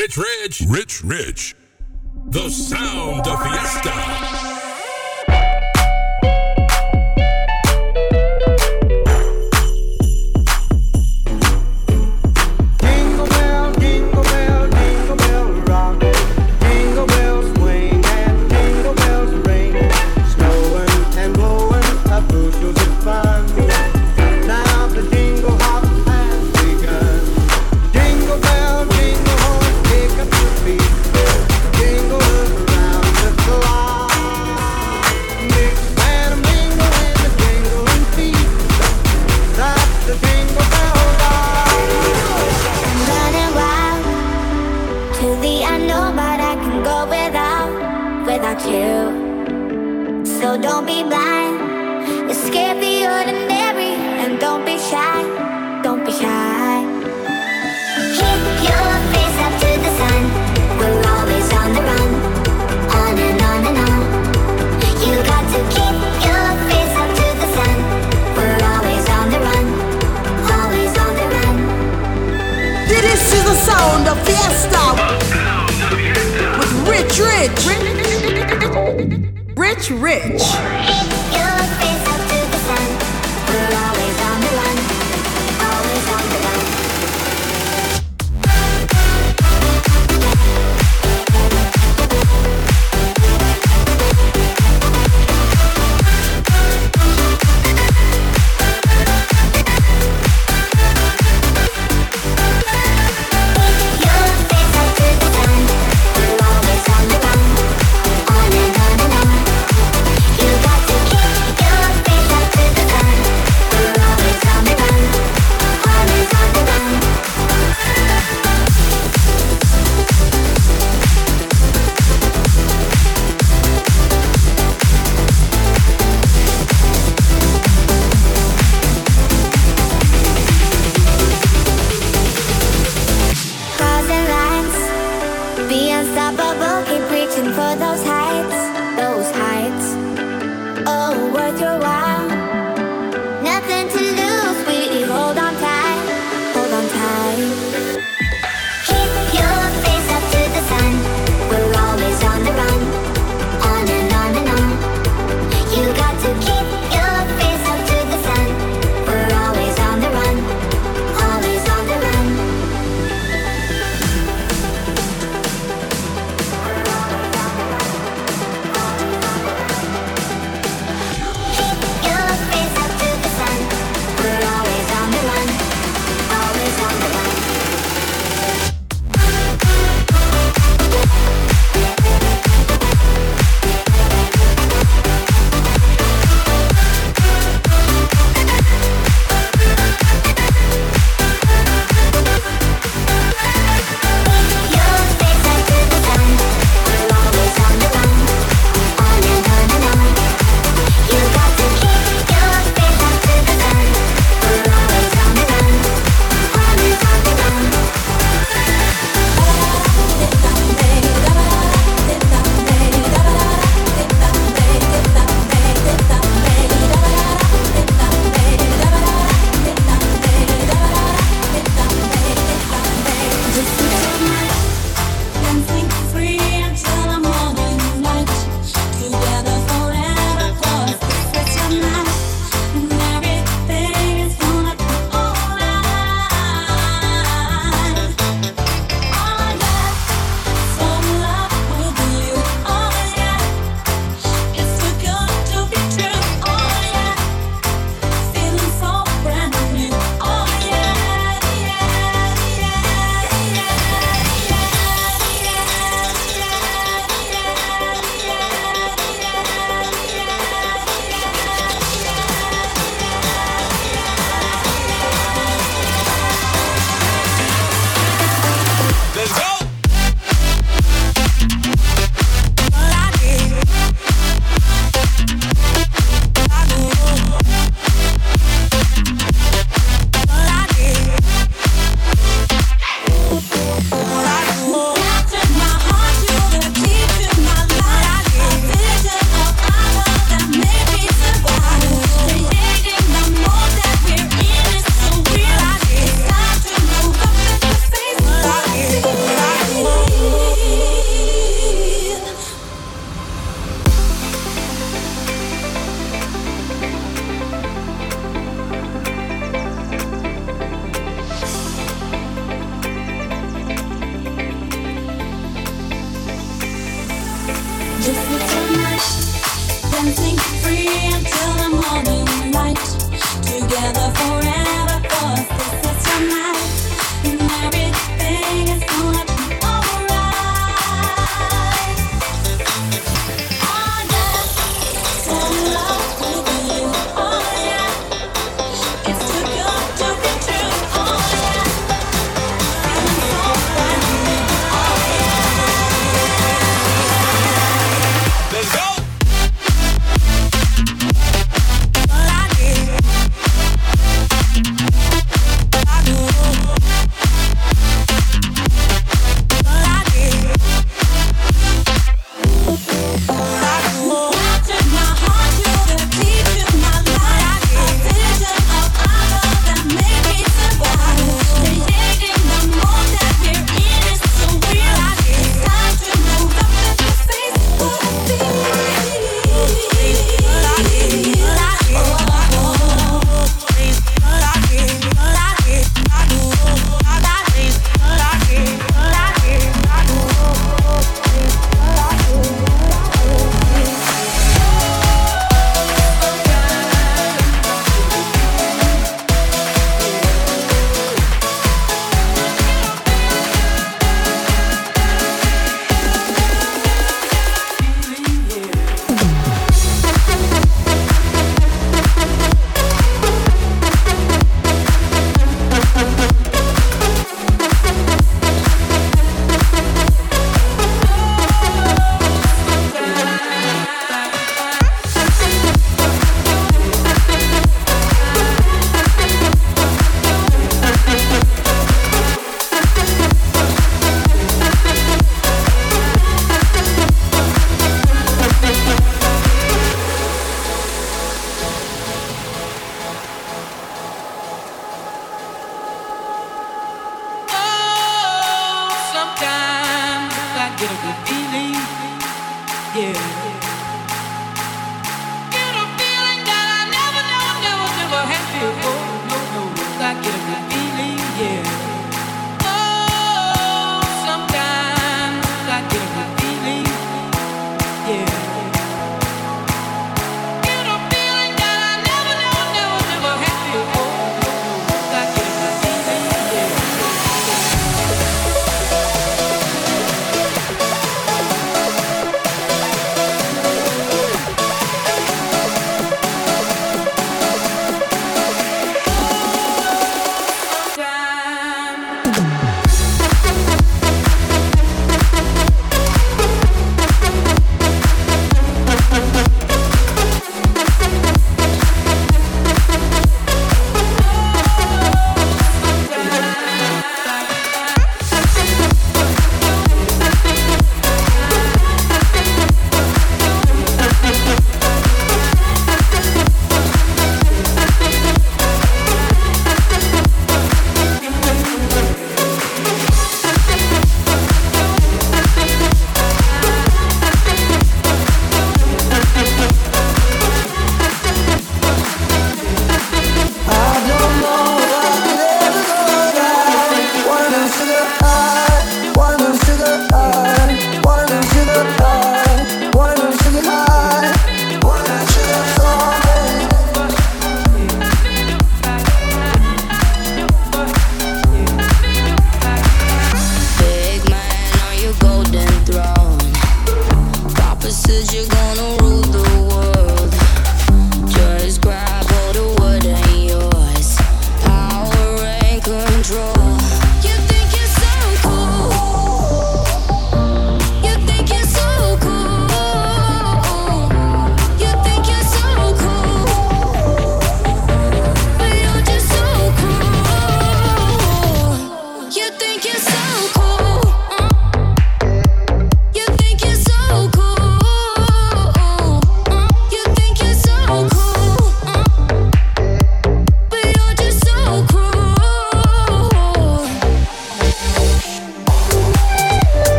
Rich Rich. Rich Rich. The sound of fiesta. down the fiesta. With Rich Rich. Rich Rich.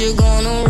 you're gonna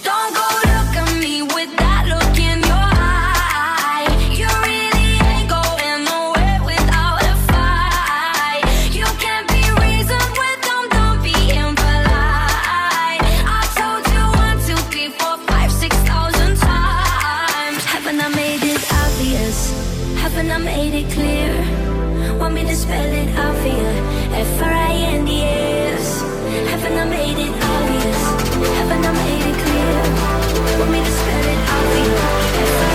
Me to spell it out for you? F R I N D S. Haven't I made it obvious? Haven't I made it clear? Want me to spell it out for you?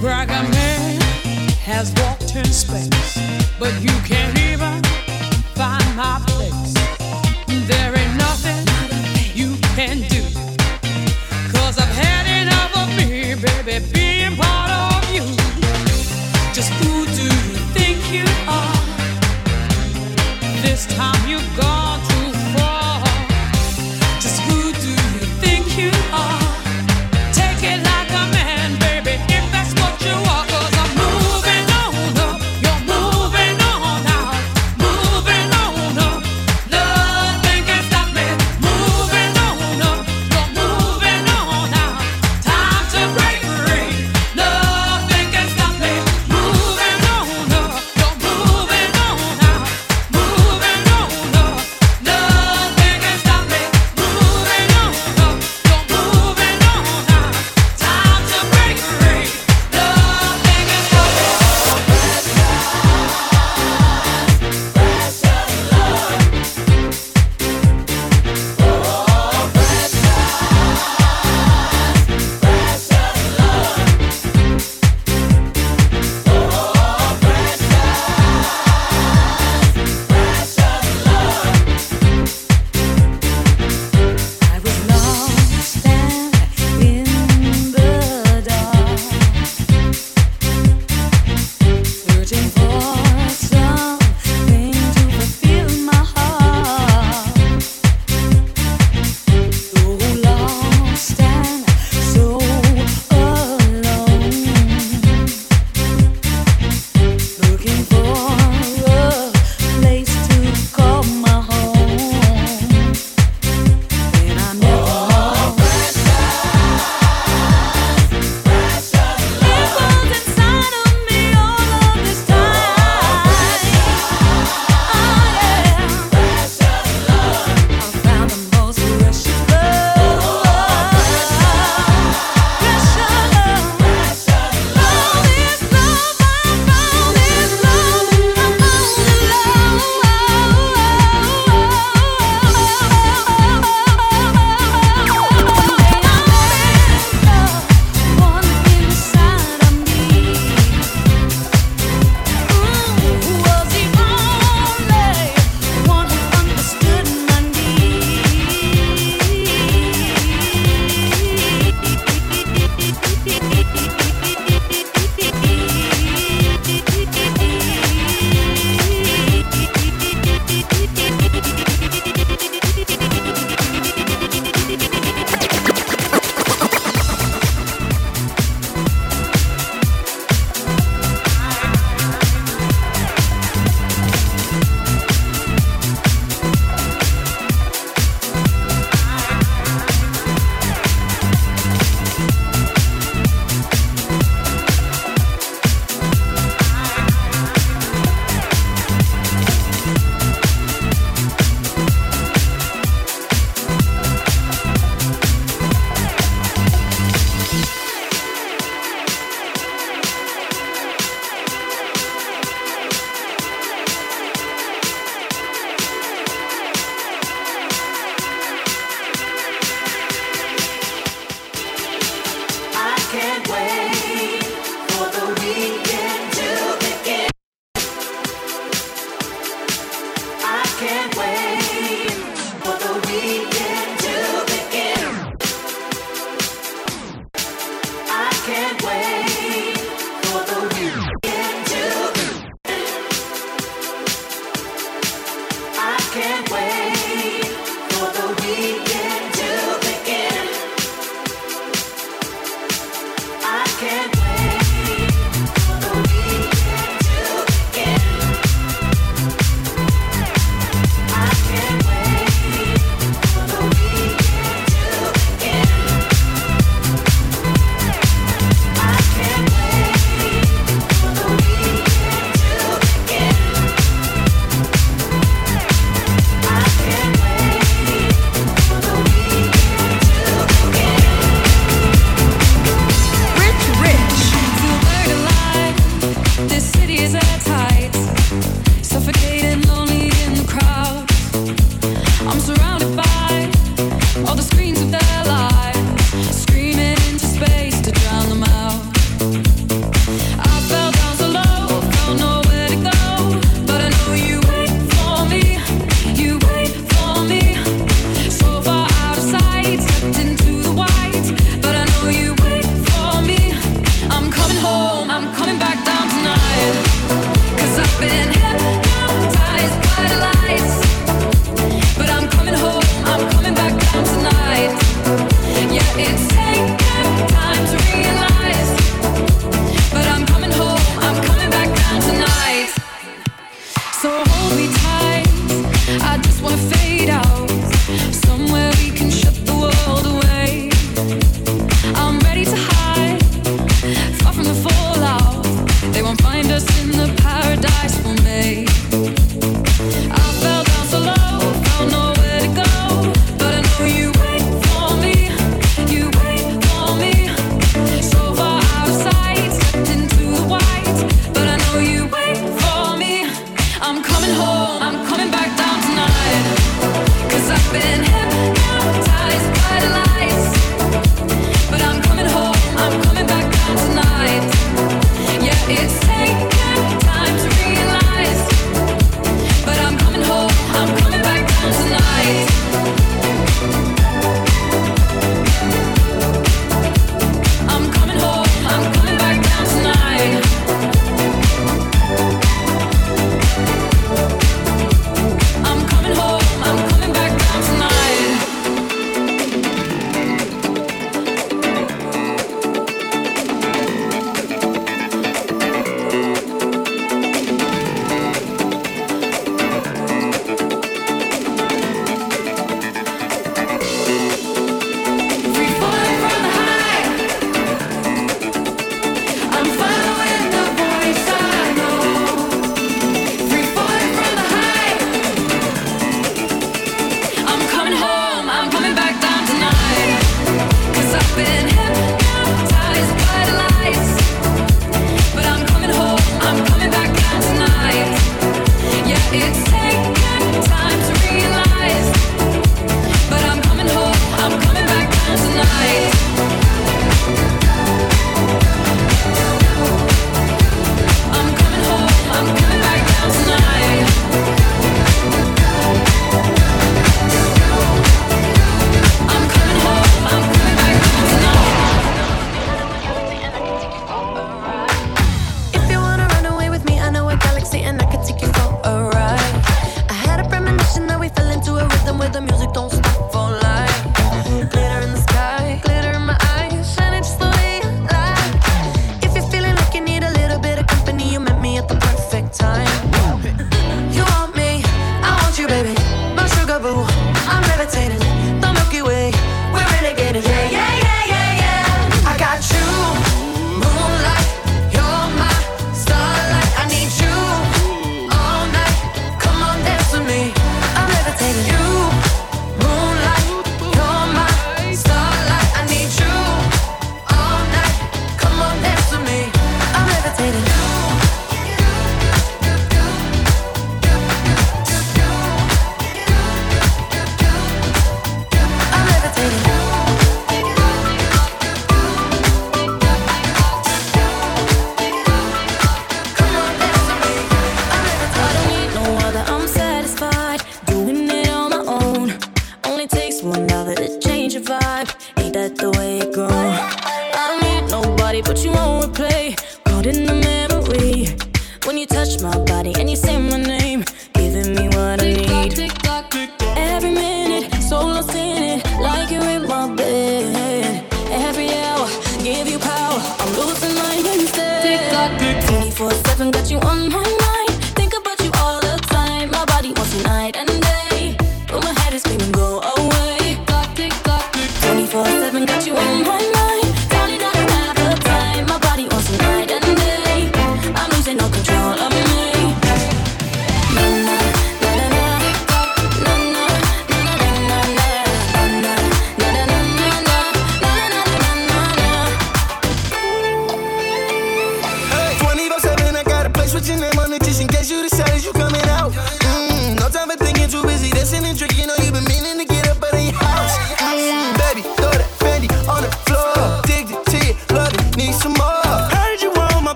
They man has walked in space, but you can't even find my place. There ain't nothing you can do, cause I've had enough of me, baby. can't wait for the weekend. been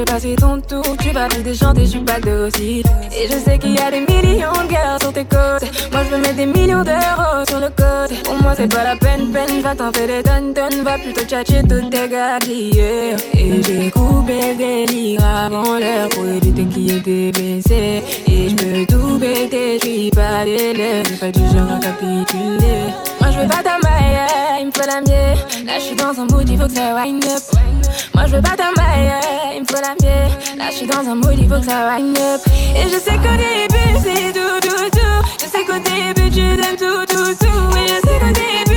peux passer ton tour, tu vas plus déchanter, je suis pas docile Et je sais qu'il y a des millions de gars sur tes côtes. Moi je veux mettre des millions d'euros sur le côté Pour moi c'est pas la peine, peine. Va t'en faire des tonnes, tonnes. Va plutôt tchatcher toutes tes gadgets Et j'ai coupé le délire avant l'heure Pour éviter qu'il y ait des blessés. Et je peux tout péter, je suis pas d'élève J'ai pas du genre à capituler je veux pas ta maille, il me faut la mienne. Là je suis dans un mood, il faut que ça wind up. Moi je veux pas ta maille, il me faut la mienne. Là je suis dans un mood, il faut que ça wind up. Et je sais qu'au début c'est tout, tout, tout. Je sais qu'au début tu donnes tout, tout, tout. Et je sais qu'au début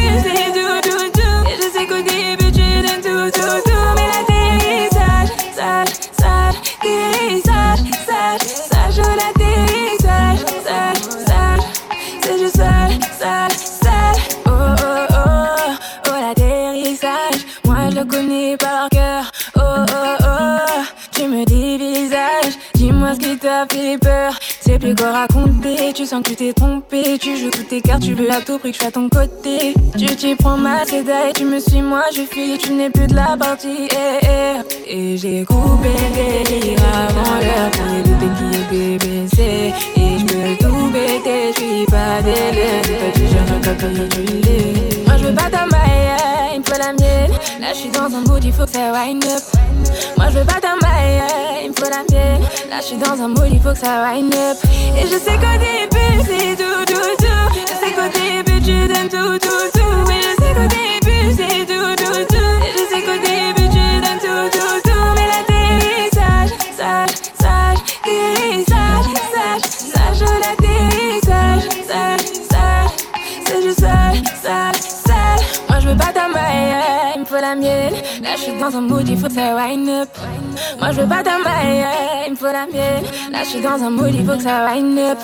connais par cœur. Oh, oh, oh, tu me dis visage Dis-moi ce qui t'a fait peur. C'est plus quoi raconter Tu sens que tu t'es trompé. Tu joues toutes tes cartes, tu veux à tout prix que je sois à ton côté. Tu t'y prends ma sédaille Tu me suis, moi je fuis. Tu n'es plus de la partie eh, eh. Et j'ai coupé le délire avant l'heure Pour y ait des blessés. Et je peux tout péter Je suis pas Moi je veux pas ta maille il me faut la mienne. Là je suis dans un mood, il faut que ça wind up. Moi je veux pas ta maille, il me faut la mienne. Là je suis dans un mood, il faut que ça wind up. Et je sais qu'au début c'est tout, tout, tout. Je sais qu'au début tu donnes tout, tout, tout. Et je sais qu'au début c'est tout, suis dans un mood, il faut que ça wind up. Moi je veux pas ta maille, il me faut la mienne. Là je suis dans un mood, il faut que ça wind up.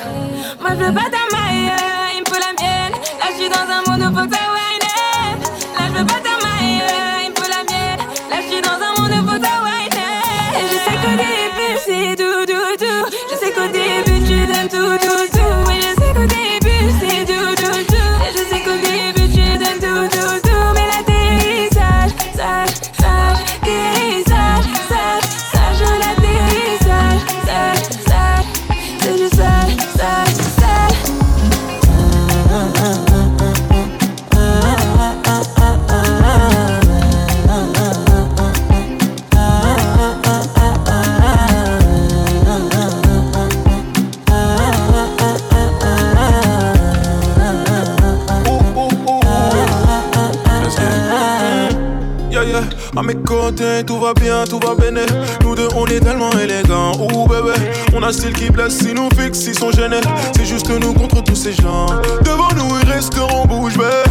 Moi je veux pas ta maille, il me faut la mienne. Là je suis dans un mood, il faut que ça wind up. Là je veux pas ta tout va bien. Nous deux, on est tellement élégants. Ouh bébé, on a style qui blesse, si nous fixe, ils sont gênés. C'est juste nous contre tous ces gens. Devant nous, ils resteront bouche bée.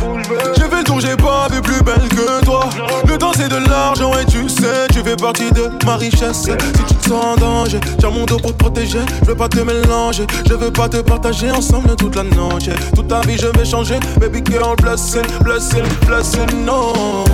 J'ai fait le tour, j'ai pas vu plus belle que toi. Le temps, c'est de l'argent et tu sais, tu fais partie de ma richesse. Si tu te sens en danger, tiens mon dos pour te protéger. Je veux pas te mélanger, je veux pas te partager ensemble toute la nuit. Toute ta vie, je vais changer. Baby girl, blessing, blessing, blessing, no.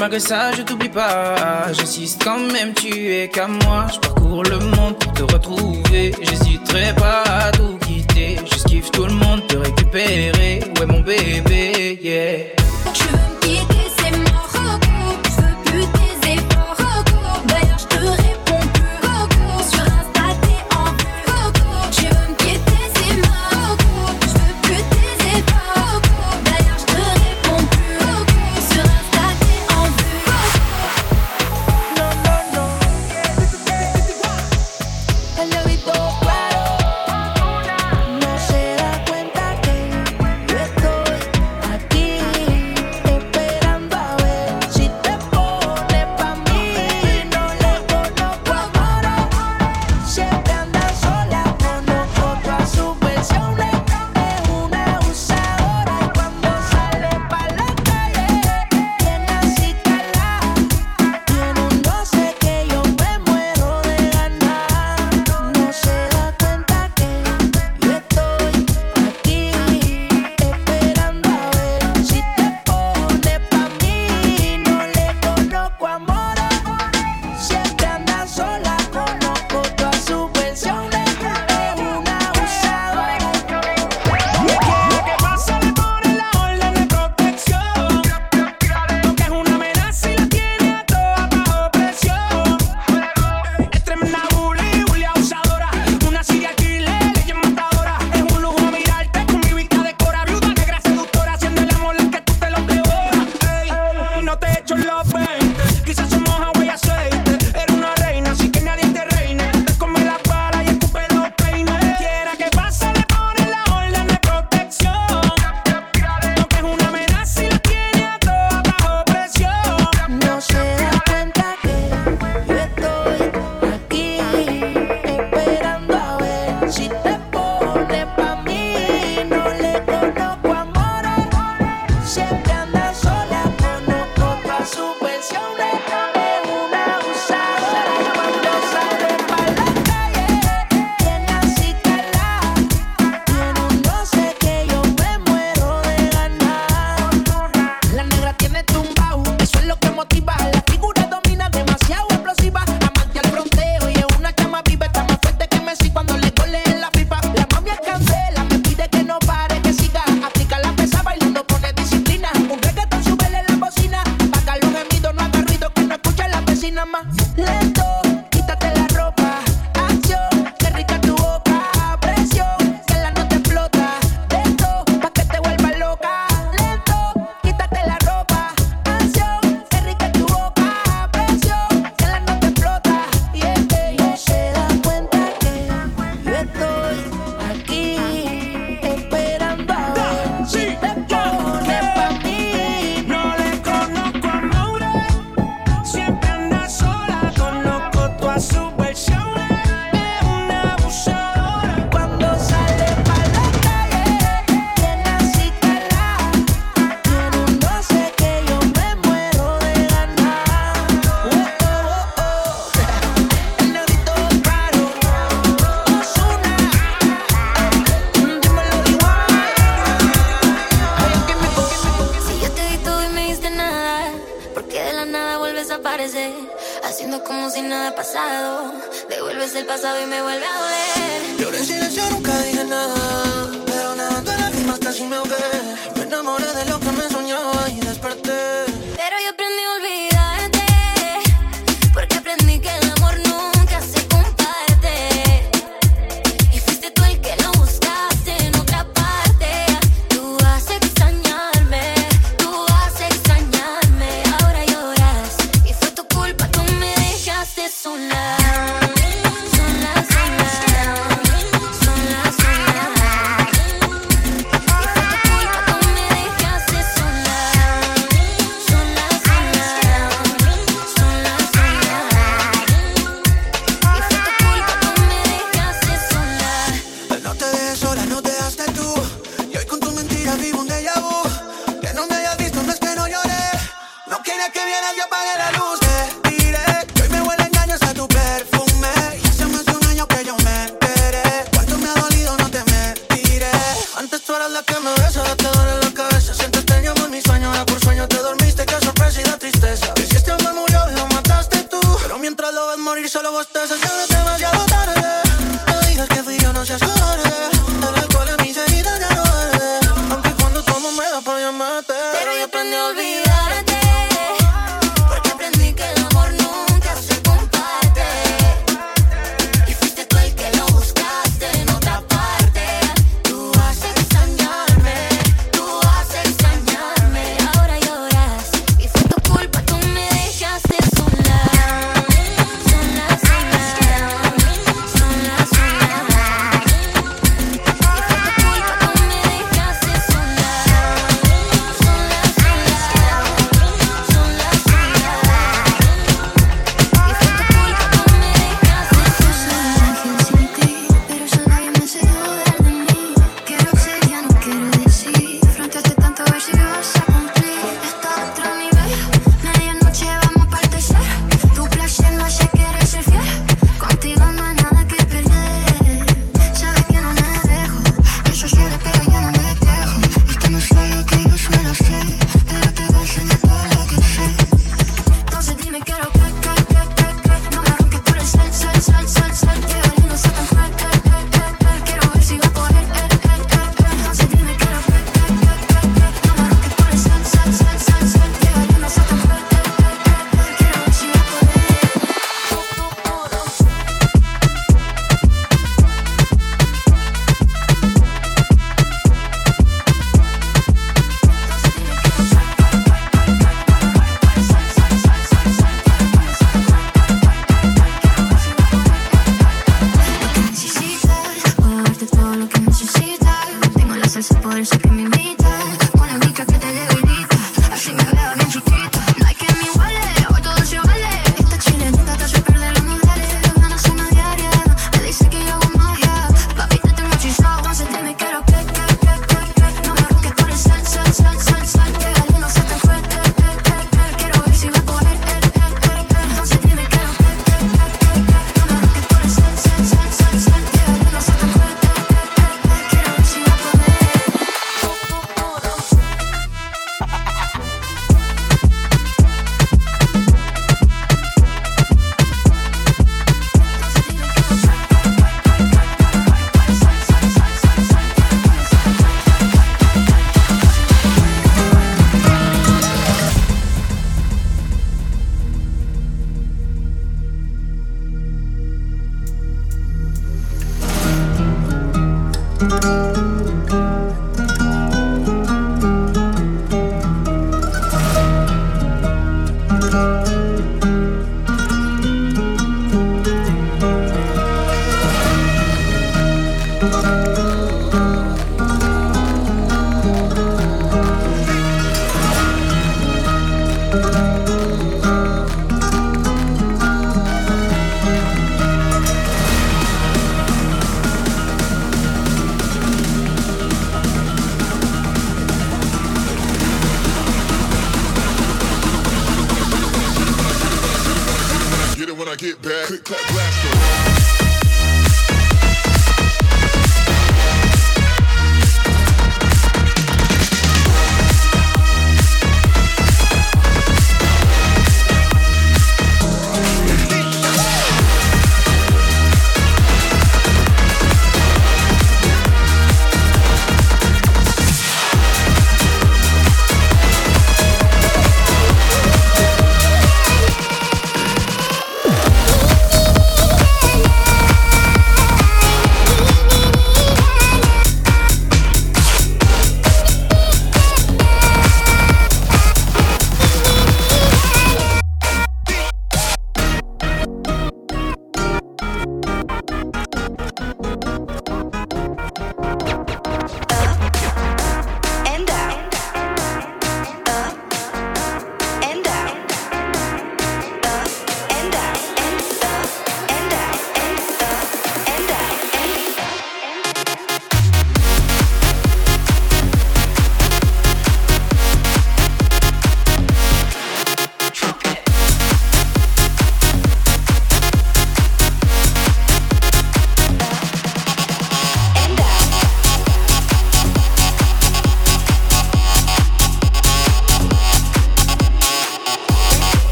Malgré ça, je t'oublie pas. J'insiste quand même, tu es qu'à moi. Je parcours le monde pour te retrouver. J'hésiterai pas à tout quitter. Je kiffe tout le monde, te récupérer. Ouais, mon bébé, yeah.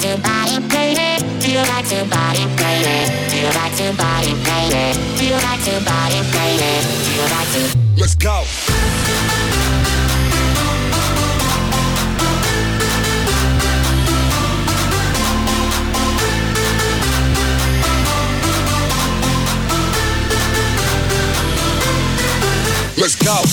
to body it? Like to body it? Like to body it? Like to body it? Like to Let's go. Let's go.